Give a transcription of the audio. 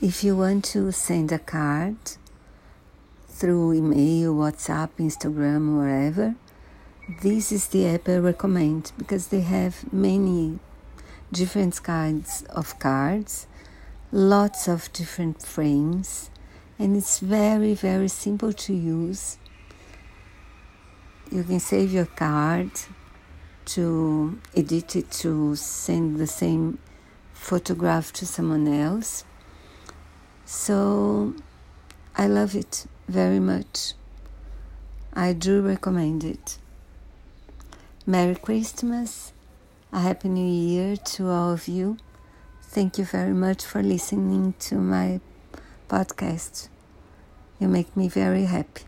If you want to send a card through email, WhatsApp, Instagram, wherever, this is the app I recommend because they have many different kinds of cards, lots of different frames, and it's very, very simple to use. You can save your card to edit it to send the same photograph to someone else. So I love it very much. I do recommend it. Merry Christmas, a Happy New Year to all of you. Thank you very much for listening to my podcast. You make me very happy.